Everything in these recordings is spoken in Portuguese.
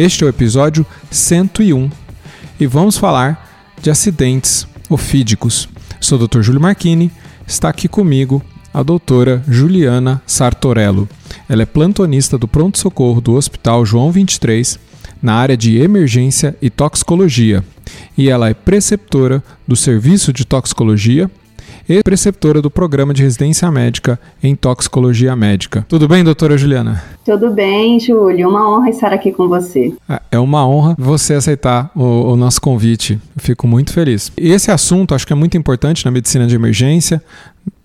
Este é o episódio 101 e vamos falar de acidentes ofídicos. Sou o Dr. Júlio Marchini, está aqui comigo a doutora Juliana Sartorello. Ela é plantonista do pronto-socorro do Hospital João 23 na área de emergência e toxicologia, e ela é preceptora do Serviço de Toxicologia e preceptora do Programa de Residência Médica em Toxicologia Médica. Tudo bem, doutora Juliana? Tudo bem, Júlio. Uma honra estar aqui com você. Ah, é uma honra você aceitar o, o nosso convite. Eu fico muito feliz. E esse assunto acho que é muito importante na medicina de emergência,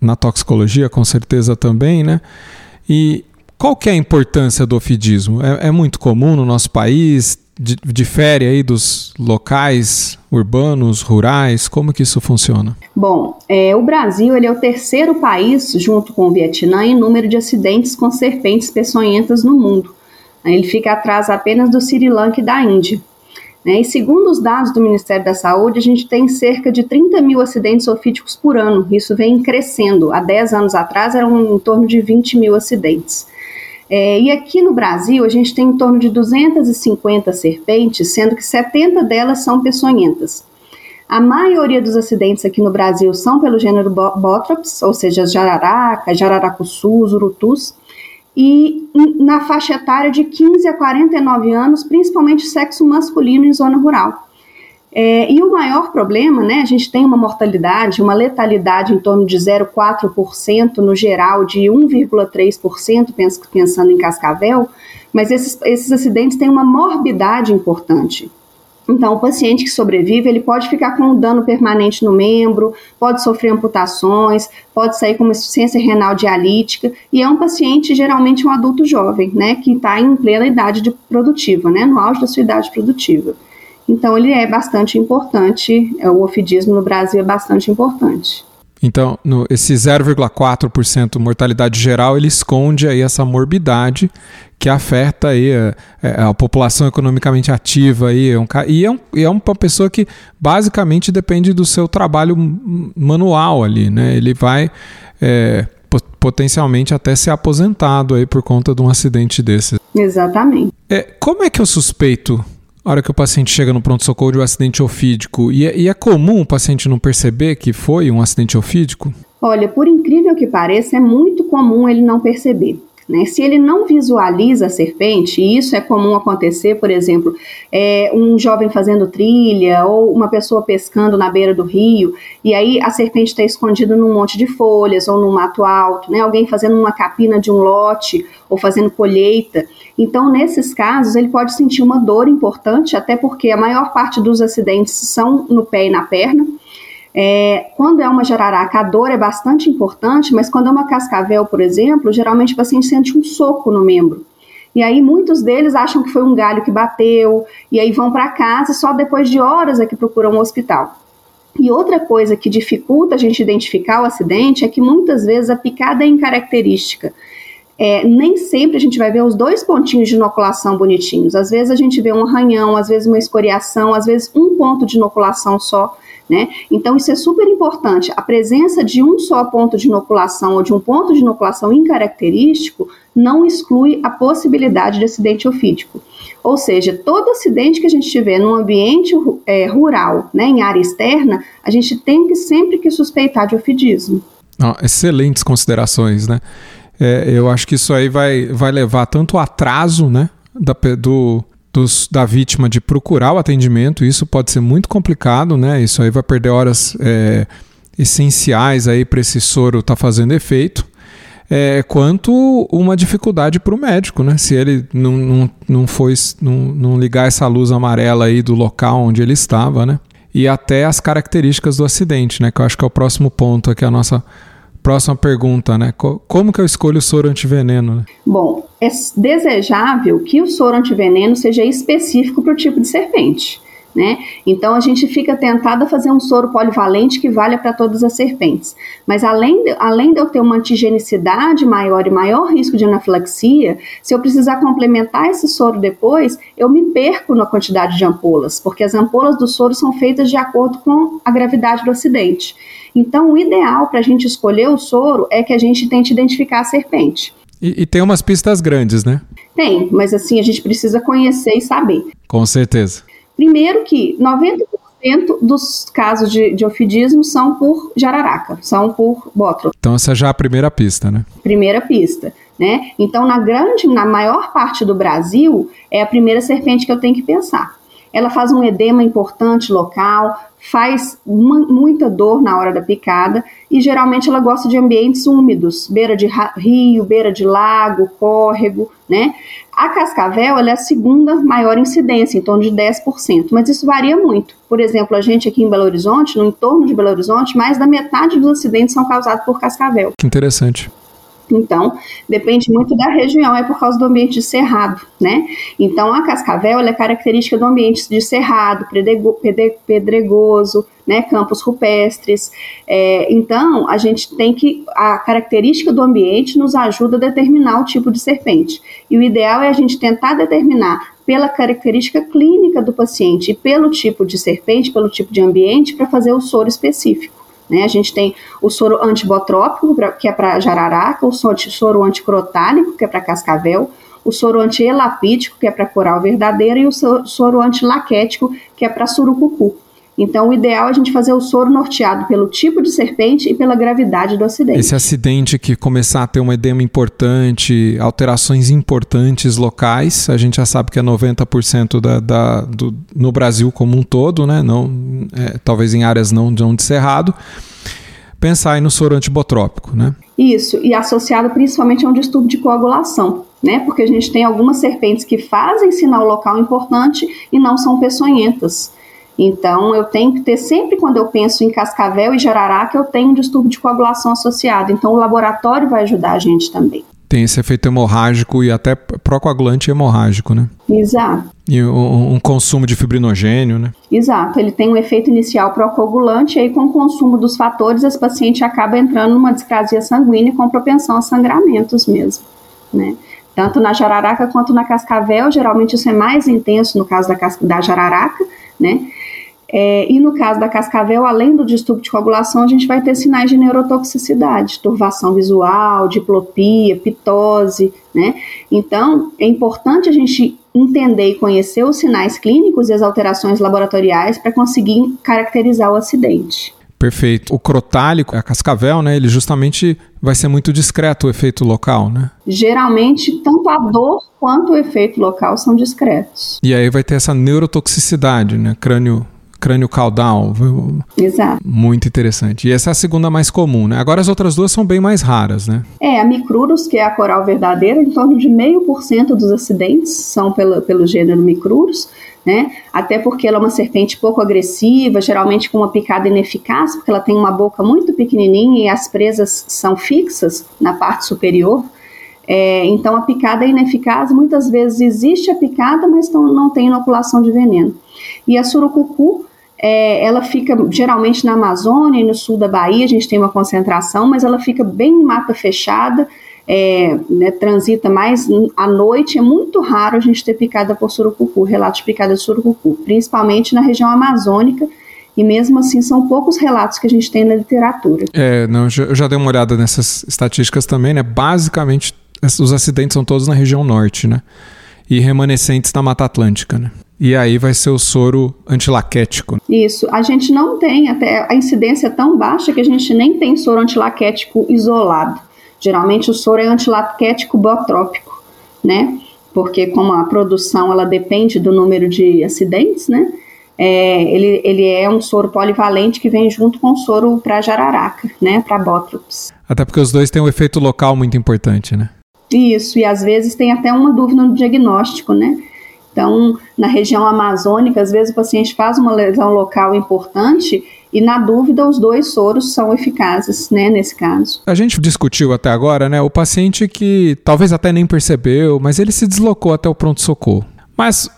na toxicologia com certeza também, né? E qual que é a importância do ofidismo? É, é muito comum no nosso país? difere aí dos locais urbanos, rurais? Como que isso funciona? Bom, é, o Brasil ele é o terceiro país, junto com o Vietnã, em número de acidentes com serpentes peçonhentas no mundo. Ele fica atrás apenas do Sri Lanka e da Índia. Né? E segundo os dados do Ministério da Saúde, a gente tem cerca de 30 mil acidentes ofídicos por ano. Isso vem crescendo. Há 10 anos atrás eram em torno de 20 mil acidentes. É, e aqui no Brasil, a gente tem em torno de 250 serpentes, sendo que 70 delas são peçonhentas. A maioria dos acidentes aqui no Brasil são pelo gênero Botrops, ou seja, jararaca, jararacuçus, urutus, e na faixa etária de 15 a 49 anos, principalmente sexo masculino em zona rural. É, e o maior problema, né, a gente tem uma mortalidade, uma letalidade em torno de 0,4% no geral, de 1,3% pensando em cascavel, mas esses, esses acidentes têm uma morbidade importante. Então, o paciente que sobrevive, ele pode ficar com um dano permanente no membro, pode sofrer amputações, pode sair com uma insuficiência renal dialítica, e é um paciente, geralmente um adulto jovem, né, que está em plena idade produtiva, né, no auge da sua idade produtiva. Então, ele é bastante importante, é, o ofidismo no Brasil é bastante importante. Então, no, esse 0,4% mortalidade geral, ele esconde aí essa morbidade que afeta aí a, é, a população economicamente ativa. Aí, é um, e, é um, e é uma pessoa que basicamente depende do seu trabalho manual ali, né? Ele vai é, potencialmente até ser aposentado aí por conta de um acidente desse. Exatamente. É, como é que eu suspeito a hora que o paciente chega no pronto-socorro de um acidente ofídico. E é, e é comum o paciente não perceber que foi um acidente ofídico? Olha, por incrível que pareça, é muito comum ele não perceber. Né? Se ele não visualiza a serpente, e isso é comum acontecer, por exemplo, é, um jovem fazendo trilha ou uma pessoa pescando na beira do rio, e aí a serpente está escondida num monte de folhas ou num mato alto, né? alguém fazendo uma capina de um lote ou fazendo colheita. Então, nesses casos, ele pode sentir uma dor importante, até porque a maior parte dos acidentes são no pé e na perna. É, quando é uma jararaca, a dor é bastante importante, mas quando é uma cascavel, por exemplo, geralmente o paciente sente um soco no membro. E aí muitos deles acham que foi um galho que bateu, e aí vão para casa só depois de horas é que procuram um hospital. E outra coisa que dificulta a gente identificar o acidente é que muitas vezes a picada é incaracterística. É, nem sempre a gente vai ver os dois pontinhos de inoculação bonitinhos. Às vezes a gente vê um arranhão, às vezes uma escoriação, às vezes um ponto de inoculação só. Né? Então, isso é super importante. A presença de um só ponto de inoculação ou de um ponto de inoculação incaracterístico não exclui a possibilidade de acidente ofídico. Ou seja, todo acidente que a gente tiver num ambiente é, rural, né, em área externa, a gente tem que sempre que suspeitar de ofidismo. Ah, excelentes considerações, né? É, eu acho que isso aí vai, vai levar tanto o atraso né, da, do, dos, da vítima de procurar o atendimento, isso pode ser muito complicado, né? Isso aí vai perder horas é, essenciais aí para esse soro estar tá fazendo efeito. É, quanto uma dificuldade para o médico, né? Se ele não, não, não, foi, não, não ligar essa luz amarela aí do local onde ele estava, né? E até as características do acidente, né? Que eu acho que é o próximo ponto aqui, a nossa próxima pergunta, né? Como que eu escolho o soro antiveneno? Né? Bom, é desejável que o soro antiveneno seja específico para o tipo de serpente. Né? Então a gente fica tentado a fazer um soro polivalente que valha para todas as serpentes. Mas além de, além de eu ter uma antigenicidade maior e maior risco de anafilaxia, se eu precisar complementar esse soro depois, eu me perco na quantidade de ampolas, porque as ampolas do soro são feitas de acordo com a gravidade do acidente. Então o ideal para a gente escolher o soro é que a gente tente identificar a serpente. E, e tem umas pistas grandes, né? Tem, mas assim a gente precisa conhecer e saber. Com certeza. Primeiro que 90% dos casos de, de ofidismo são por jararaca, são por bótrop. Então essa já é a primeira pista, né? Primeira pista, né? Então na grande, na maior parte do Brasil é a primeira serpente que eu tenho que pensar. Ela faz um edema importante local, faz muita dor na hora da picada e geralmente ela gosta de ambientes úmidos, beira de rio, beira de lago, córrego, né? A cascavel é a segunda maior incidência, em torno de 10%, mas isso varia muito. Por exemplo, a gente aqui em Belo Horizonte, no entorno de Belo Horizonte, mais da metade dos acidentes são causados por cascavel. Que interessante. Então, depende muito da região, é por causa do ambiente de cerrado, né? Então, a cascavel é característica do ambiente de cerrado, pedregoso, né? Campos rupestres. É, então, a gente tem que. A característica do ambiente nos ajuda a determinar o tipo de serpente. E o ideal é a gente tentar determinar pela característica clínica do paciente e pelo tipo de serpente, pelo tipo de ambiente, para fazer o soro específico. Né? A gente tem o soro antibotrópico, que é para jararaca, o soro anticrotálico, que é para cascavel, o soro antielapítico, que é para coral verdadeira, e o soro antilaquético, que é para surucucu. Então, o ideal é a gente fazer o soro norteado pelo tipo de serpente e pela gravidade do acidente. Esse acidente que começar a ter um edema importante, alterações importantes locais, a gente já sabe que é 90% da, da, do, no Brasil como um todo, né? Não, é, talvez em áreas não, não de cerrado. Pensar aí no soro antibotrópico, né? Isso, e associado principalmente a um distúrbio de coagulação, né? Porque a gente tem algumas serpentes que fazem sinal local importante e não são peçonhentas. Então, eu tenho que ter sempre quando eu penso em cascavel e jararaca, eu tenho um distúrbio de coagulação associado. Então, o laboratório vai ajudar a gente também. Tem esse efeito hemorrágico e até procoagulante hemorrágico, né? Exato. E um, um, consumo de fibrinogênio, né? Exato. Ele tem um efeito inicial procoagulante e aí com o consumo dos fatores, esse paciente acaba entrando numa discrasia sanguínea com propensão a sangramentos mesmo, né? Tanto na jararaca quanto na cascavel, geralmente isso é mais intenso no caso da, da jararaca, né? É, e no caso da cascavel, além do distúrbio de coagulação, a gente vai ter sinais de neurotoxicidade, turvação visual, diplopia, pitose, né? Então, é importante a gente entender e conhecer os sinais clínicos e as alterações laboratoriais para conseguir caracterizar o acidente. Perfeito. O crotálico, a cascavel, né? Ele justamente vai ser muito discreto o efeito local, né? Geralmente, tanto a dor quanto o efeito local são discretos. E aí vai ter essa neurotoxicidade, né? Crânio crânio caudal. Exato. Muito interessante. E essa é a segunda mais comum, né? Agora as outras duas são bem mais raras, né? É, a Micrurus, que é a coral verdadeira, em torno de meio por cento dos acidentes são pelo, pelo gênero Micrurus, né? Até porque ela é uma serpente pouco agressiva, geralmente com uma picada ineficaz, porque ela tem uma boca muito pequenininha e as presas são fixas na parte superior. É, então a picada é ineficaz, muitas vezes existe a picada, mas não, não tem inoculação de veneno. E a surucucu, é, ela fica geralmente na Amazônia e no sul da Bahia, a gente tem uma concentração, mas ela fica bem em mata fechada, é, né, transita mais à noite, é muito raro a gente ter picada por surucucu, relatos de picada de surucucu, principalmente na região amazônica, e mesmo assim são poucos relatos que a gente tem na literatura. É, não, eu já dei uma olhada nessas estatísticas também, né? Basicamente, os acidentes são todos na região norte, né? E remanescentes na Mata Atlântica, né? E aí vai ser o soro antilaquético. Isso. A gente não tem, até a incidência é tão baixa que a gente nem tem soro antilaquético isolado. Geralmente o soro é antilaquético botrópico, né? Porque como a produção ela depende do número de acidentes, né? É, ele, ele é um soro polivalente que vem junto com o soro para jararaca, né? Para bótrops. Até porque os dois têm um efeito local muito importante, né? Isso, e às vezes tem até uma dúvida no diagnóstico, né? Então, na região amazônica, às vezes o paciente faz uma lesão local importante e, na dúvida, os dois soros são eficazes, né, nesse caso. A gente discutiu até agora, né, o paciente que talvez até nem percebeu, mas ele se deslocou até o pronto-socorro. Mas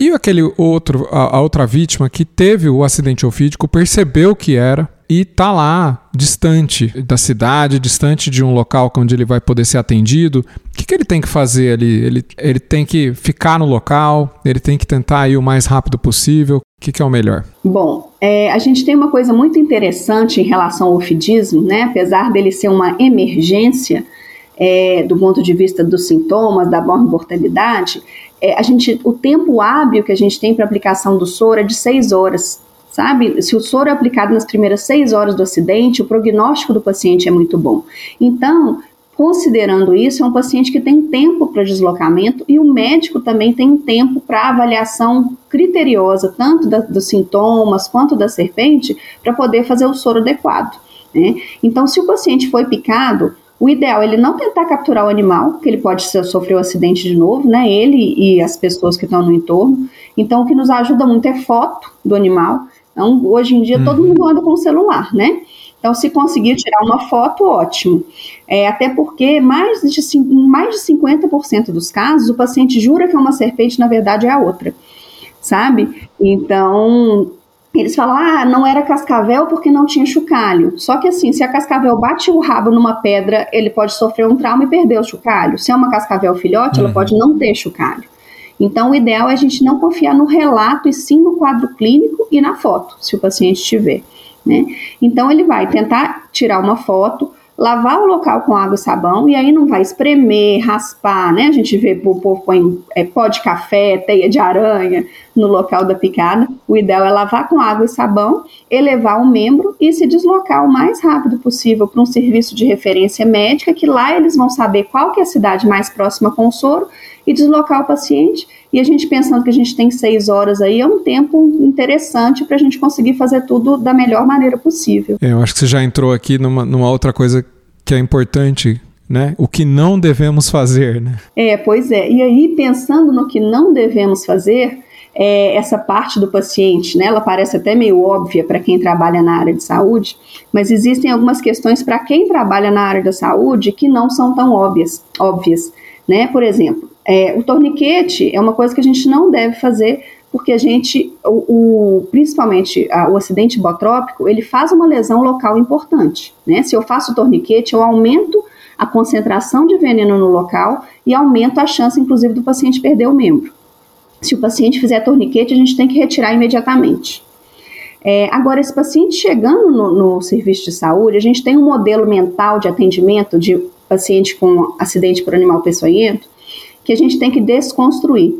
e aquele outro, a, a, outra vítima que teve o acidente ofídico, percebeu que era e tá lá, distante da cidade, distante de um local onde ele vai poder ser atendido. O que, que ele tem que fazer ali? Ele, ele tem que ficar no local, ele tem que tentar ir o mais rápido possível. O que, que é o melhor? Bom, é, a gente tem uma coisa muito interessante em relação ao ofidismo, né? Apesar dele ser uma emergência, é, do ponto de vista dos sintomas, da mortalidade, é, a gente, o tempo hábil que a gente tem para aplicação do soro é de seis horas sabe? Se o soro é aplicado nas primeiras seis horas do acidente, o prognóstico do paciente é muito bom. Então, considerando isso, é um paciente que tem tempo para deslocamento e o médico também tem tempo para avaliação criteriosa, tanto da, dos sintomas quanto da serpente, para poder fazer o soro adequado. Né? Então, se o paciente foi picado, o ideal é ele não tentar capturar o animal, que ele pode sofrer o um acidente de novo, né? Ele e as pessoas que estão no entorno. Então, o que nos ajuda muito é foto do animal. Então, hoje em dia, uhum. todo mundo anda com o celular, né? Então, se conseguir tirar uma foto, ótimo. É, até porque mais de, mais de 50% dos casos, o paciente jura que é uma serpente, na verdade é a outra, sabe? Então, eles falam, ah, não era cascavel porque não tinha chocalho. Só que assim, se a cascavel bate o rabo numa pedra, ele pode sofrer um trauma e perder o chocalho. Se é uma cascavel filhote, uhum. ela pode não ter chocalho. Então, o ideal é a gente não confiar no relato e sim no quadro clínico e na foto, se o paciente tiver. Né? Então, ele vai tentar tirar uma foto, lavar o local com água e sabão, e aí não vai espremer, raspar, né? A gente vê o povo põe é, pó de café, teia de aranha no local da picada. O ideal é lavar com água e sabão, elevar o membro e se deslocar o mais rápido possível para um serviço de referência médica, que lá eles vão saber qual que é a cidade mais próxima com o soro e deslocar o paciente. E a gente pensando que a gente tem seis horas aí, é um tempo interessante para a gente conseguir fazer tudo da melhor maneira possível. É, eu acho que você já entrou aqui numa, numa outra coisa que é importante né? O que não devemos fazer, né? É, pois é. E aí, pensando no que não devemos fazer, é, essa parte do paciente, né? Ela parece até meio óbvia para quem trabalha na área de saúde, mas existem algumas questões para quem trabalha na área da saúde que não são tão óbvias, óbvias, né? Por exemplo, é, o torniquete é uma coisa que a gente não deve fazer porque a gente, o, o principalmente a, o acidente botrópico, ele faz uma lesão local importante, né? Se eu faço o torniquete, eu aumento a concentração de veneno no local e aumento a chance, inclusive, do paciente perder o membro. Se o paciente fizer torniquete, a gente tem que retirar imediatamente. É, agora, esse paciente chegando no, no, serviço de saúde, a gente tem um modelo mental de atendimento de paciente com acidente por animal peçonhento que a gente tem que desconstruir.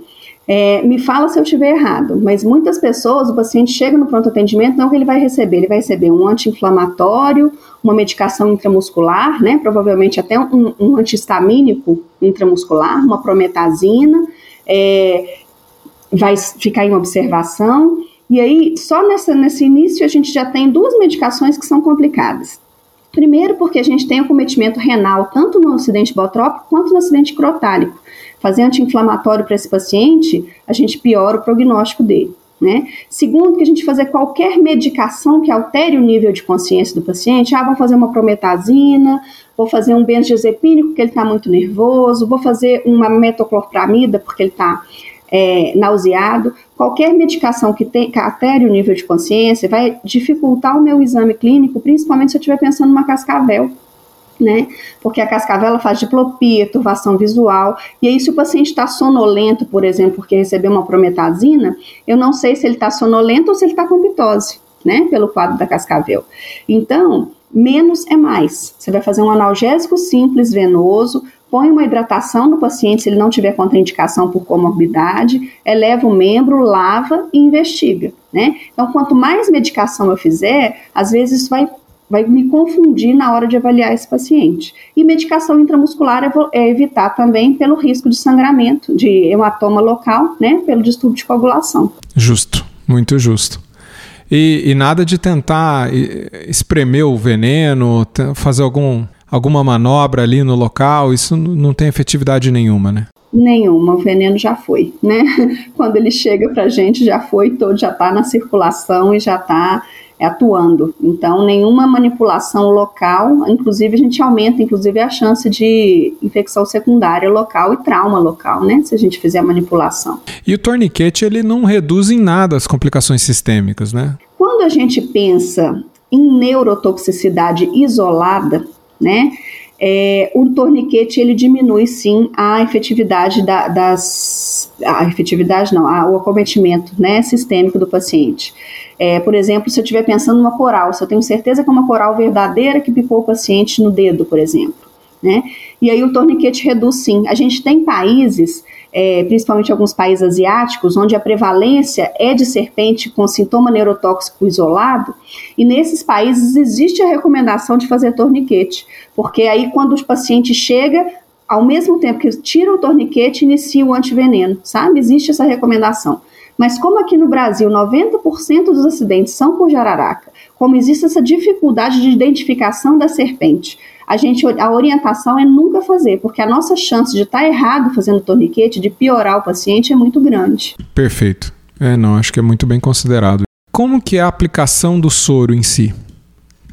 É, me fala se eu estiver errado, mas muitas pessoas, o paciente chega no pronto atendimento, não que ele vai receber, ele vai receber um anti-inflamatório, uma medicação intramuscular, né, provavelmente até um, um antihistamínico intramuscular, uma prometazina, é, vai ficar em observação, e aí só nessa, nesse início a gente já tem duas medicações que são complicadas. Primeiro, porque a gente tem acometimento renal tanto no acidente botrópico quanto no acidente crotálico. Fazer anti-inflamatório para esse paciente, a gente piora o prognóstico dele. Né? Segundo, que a gente fazer qualquer medicação que altere o nível de consciência do paciente, ah, vou fazer uma prometazina, vou fazer um benzodiazepínico porque ele está muito nervoso, vou fazer uma metoclopramida porque ele está é, nauseado, qualquer medicação que, tem, que altere o nível de consciência vai dificultar o meu exame clínico, principalmente se eu estiver pensando numa cascavel. Né? Porque a cascavel faz diplopia, turvação visual, e aí se o paciente está sonolento, por exemplo, porque recebeu uma prometazina, eu não sei se ele está sonolento ou se ele está com pitose, né? Pelo quadro da cascavel. Então, menos é mais. Você vai fazer um analgésico simples, venoso, põe uma hidratação no paciente se ele não tiver contraindicação por comorbidade, eleva o membro, lava e investiga, né? Então, quanto mais medicação eu fizer, às vezes isso vai vai me confundir na hora de avaliar esse paciente. E medicação intramuscular é evitar também pelo risco de sangramento, de hematoma local, né, pelo distúrbio de coagulação. Justo, muito justo. E, e nada de tentar espremer o veneno, fazer algum alguma manobra ali no local, isso não tem efetividade nenhuma, né? Nenhuma, o veneno já foi, né? Quando ele chega para a gente, já foi todo, já está na circulação e já está atuando. Então, nenhuma manipulação local, inclusive a gente aumenta, inclusive a chance de infecção secundária local e trauma local, né? Se a gente fizer a manipulação. E o torniquete ele não reduz em nada as complicações sistêmicas, né? Quando a gente pensa em neurotoxicidade isolada, né? é, o torniquete ele diminui sim a efetividade da, das a efetividade não, a, o acometimento né, sistêmico do paciente. É, por exemplo, se eu estiver pensando numa coral, se eu tenho certeza que é uma coral verdadeira que picou o paciente no dedo, por exemplo, né? E aí o torniquete reduz sim. A gente tem países é, principalmente alguns países asiáticos, onde a prevalência é de serpente com sintoma neurotóxico isolado, e nesses países existe a recomendação de fazer torniquete, porque aí quando o paciente chega, ao mesmo tempo que tira o torniquete, inicia o antiveneno, sabe? Existe essa recomendação. Mas como aqui no Brasil 90% dos acidentes são por jararaca, como existe essa dificuldade de identificação da serpente, a gente a orientação é nunca fazer, porque a nossa chance de estar tá errado fazendo torniquete, de piorar o paciente é muito grande. Perfeito. É, não, acho que é muito bem considerado. Como que é a aplicação do soro em si?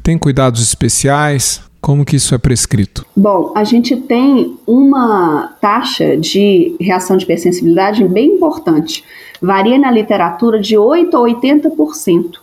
Tem cuidados especiais? Como que isso é prescrito? Bom, a gente tem uma taxa de reação de hipersensibilidade bem importante. Varia na literatura de 8 a 80%.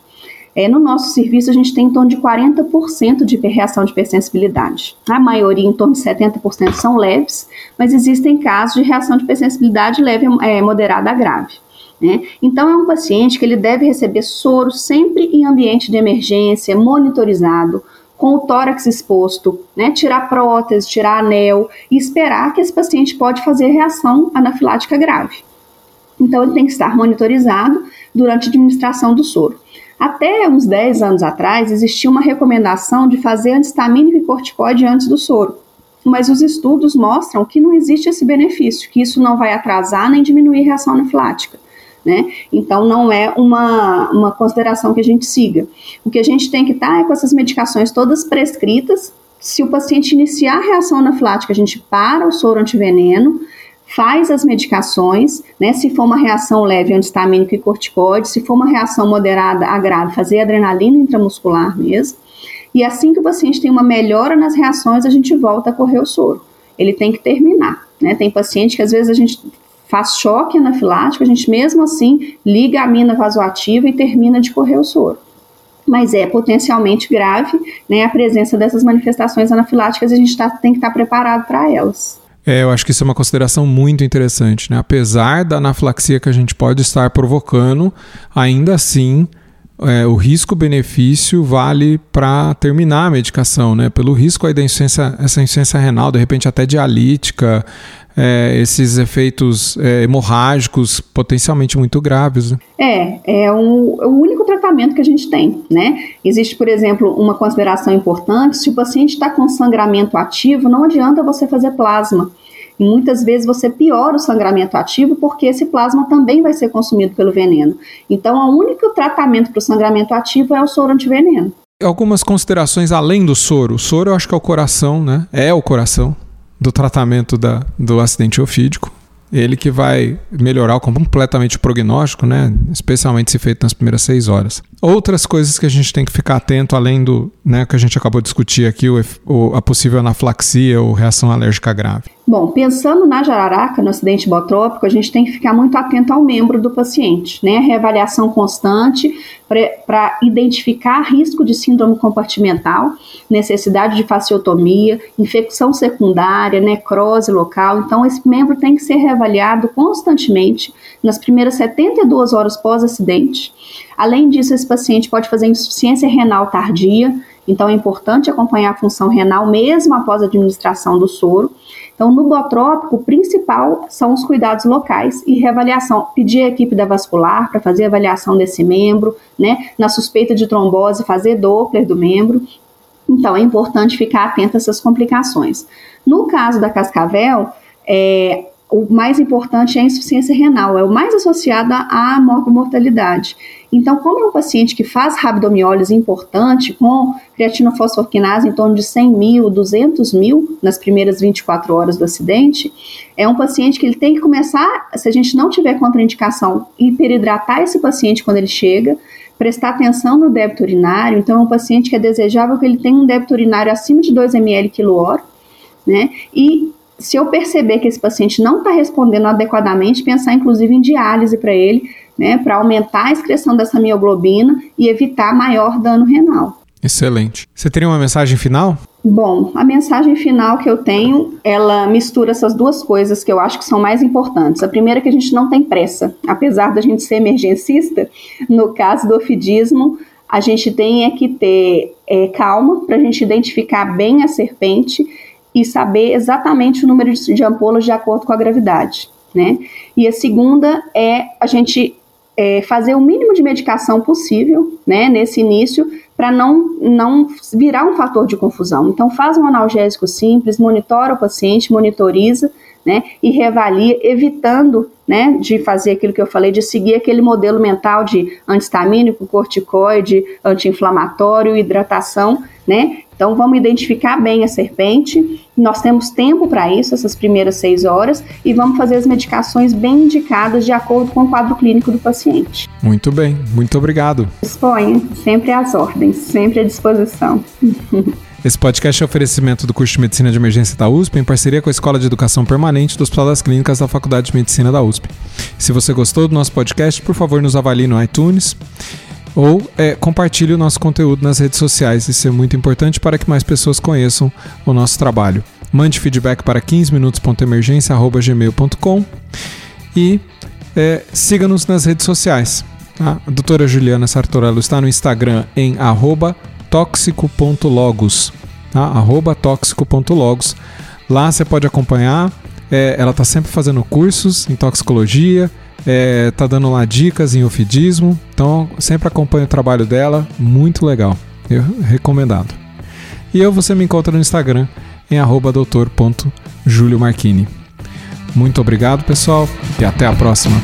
É, no nosso serviço, a gente tem em torno de 40% de reação de hipersensibilidade. A maioria, em torno de 70%, são leves, mas existem casos de reação de hipersensibilidade leve, é, moderada a grave. Né? Então, é um paciente que ele deve receber soro sempre em ambiente de emergência, monitorizado, com o tórax exposto, né? tirar prótese, tirar anel e esperar que esse paciente pode fazer reação anafilática grave. Então, ele tem que estar monitorizado durante a administração do soro. Até uns 10 anos atrás, existia uma recomendação de fazer antistamínico e corticoide antes do soro. Mas os estudos mostram que não existe esse benefício, que isso não vai atrasar nem diminuir a reação anafilática. Né? Então, não é uma, uma consideração que a gente siga. O que a gente tem que estar é com essas medicações todas prescritas. Se o paciente iniciar a reação anafilática, a gente para o soro antiveneno, faz as medicações, né? Se for uma reação leve, antistamínico e corticoide, se for uma reação moderada a grave, fazer adrenalina intramuscular mesmo. E assim que o paciente tem uma melhora nas reações, a gente volta a correr o soro. Ele tem que terminar, né? Tem paciente que às vezes a gente faz choque anafilático, a gente mesmo assim liga a mina vasoativa e termina de correr o soro. Mas é potencialmente grave, né? A presença dessas manifestações anafiláticas, a gente tá, tem que estar tá preparado para elas. É, eu acho que isso é uma consideração muito interessante, né? Apesar da anafilaxia que a gente pode estar provocando, ainda assim é, o risco-benefício vale para terminar a medicação, né? Pelo risco aí da insuficiência, essa insuficiência renal, de repente até dialítica, é, esses efeitos é, hemorrágicos potencialmente muito graves. Né? É, é o, é o único tratamento que a gente tem, né? Existe, por exemplo, uma consideração importante: se o paciente está com sangramento ativo, não adianta você fazer plasma. E muitas vezes você piora o sangramento ativo porque esse plasma também vai ser consumido pelo veneno. Então, o único tratamento para o sangramento ativo é o soro antiveneno. Algumas considerações além do soro. O soro eu acho que é o coração, né? É o coração do tratamento da, do acidente ofídico. Ele que vai melhorar completamente o prognóstico, né? especialmente se feito nas primeiras seis horas. Outras coisas que a gente tem que ficar atento, além do né, que a gente acabou de discutir aqui, o, o, a possível anaflaxia ou reação alérgica grave. Bom, pensando na jararaca, no acidente botrópico, a gente tem que ficar muito atento ao membro do paciente, né? Reavaliação constante para identificar risco de síndrome compartimental, necessidade de faciotomia, infecção secundária, necrose local. Então, esse membro tem que ser reavaliado constantemente nas primeiras 72 horas pós-acidente. Além disso, esse paciente pode fazer insuficiência renal tardia, então é importante acompanhar a função renal mesmo após a administração do soro. Então, no botrópico, o principal são os cuidados locais e reavaliação. Pedir a equipe da vascular para fazer avaliação desse membro, né? Na suspeita de trombose, fazer Doppler do membro. Então, é importante ficar atento a essas complicações. No caso da cascavel, é, o mais importante é a insuficiência renal, é o mais associado à mortalidade. Então, como é um paciente que faz rabdomiólise importante, com creatina fosfoquinase em torno de 100 mil, 200 mil nas primeiras 24 horas do acidente, é um paciente que ele tem que começar, se a gente não tiver contraindicação, hiperidratar esse paciente quando ele chega, prestar atenção no débito urinário. Então, é um paciente que é desejável que ele tenha um débito urinário acima de 2 ml quilor, né? E se eu perceber que esse paciente não está respondendo adequadamente, pensar inclusive em diálise para ele, né, para aumentar a excreção dessa mioglobina e evitar maior dano renal. Excelente. Você teria uma mensagem final? Bom, a mensagem final que eu tenho, ela mistura essas duas coisas que eu acho que são mais importantes. A primeira é que a gente não tem pressa. Apesar da gente ser emergencista, no caso do ofidismo, a gente tem é que ter é, calma para a gente identificar bem a serpente e saber exatamente o número de ampolas de acordo com a gravidade, né? E a segunda é a gente é, fazer o mínimo de medicação possível, né, nesse início, para não, não virar um fator de confusão. Então, faz um analgésico simples, monitora o paciente, monitoriza, né, e reavalia, evitando, né, de fazer aquilo que eu falei, de seguir aquele modelo mental de antistamínico, corticoide, anti-inflamatório, hidratação, né, então vamos identificar bem a serpente. Nós temos tempo para isso, essas primeiras seis horas, e vamos fazer as medicações bem indicadas de acordo com o quadro clínico do paciente. Muito bem, muito obrigado. Disponha, sempre às ordens, sempre à disposição. Esse podcast é oferecimento do curso de Medicina de Emergência da USP, em parceria com a Escola de Educação Permanente do Hospital das Clínicas da Faculdade de Medicina da USP. Se você gostou do nosso podcast, por favor, nos avalie no iTunes ou é, compartilhe o nosso conteúdo nas redes sociais. Isso é muito importante para que mais pessoas conheçam o nosso trabalho. Mande feedback para 15minutos.emergência.gmail.com e é, siga-nos nas redes sociais. Tá? A doutora Juliana Sartorello está no Instagram em arroba tóxico.logos. Tá? Arroba tóxico.logos. Lá você pode acompanhar. É, ela está sempre fazendo cursos em toxicologia, é, tá dando lá dicas em ofidismo, então sempre acompanho o trabalho dela, muito legal, eu recomendado. E eu você me encontra no Instagram em doutor.juliomarchini. Muito obrigado, pessoal, e até a próxima.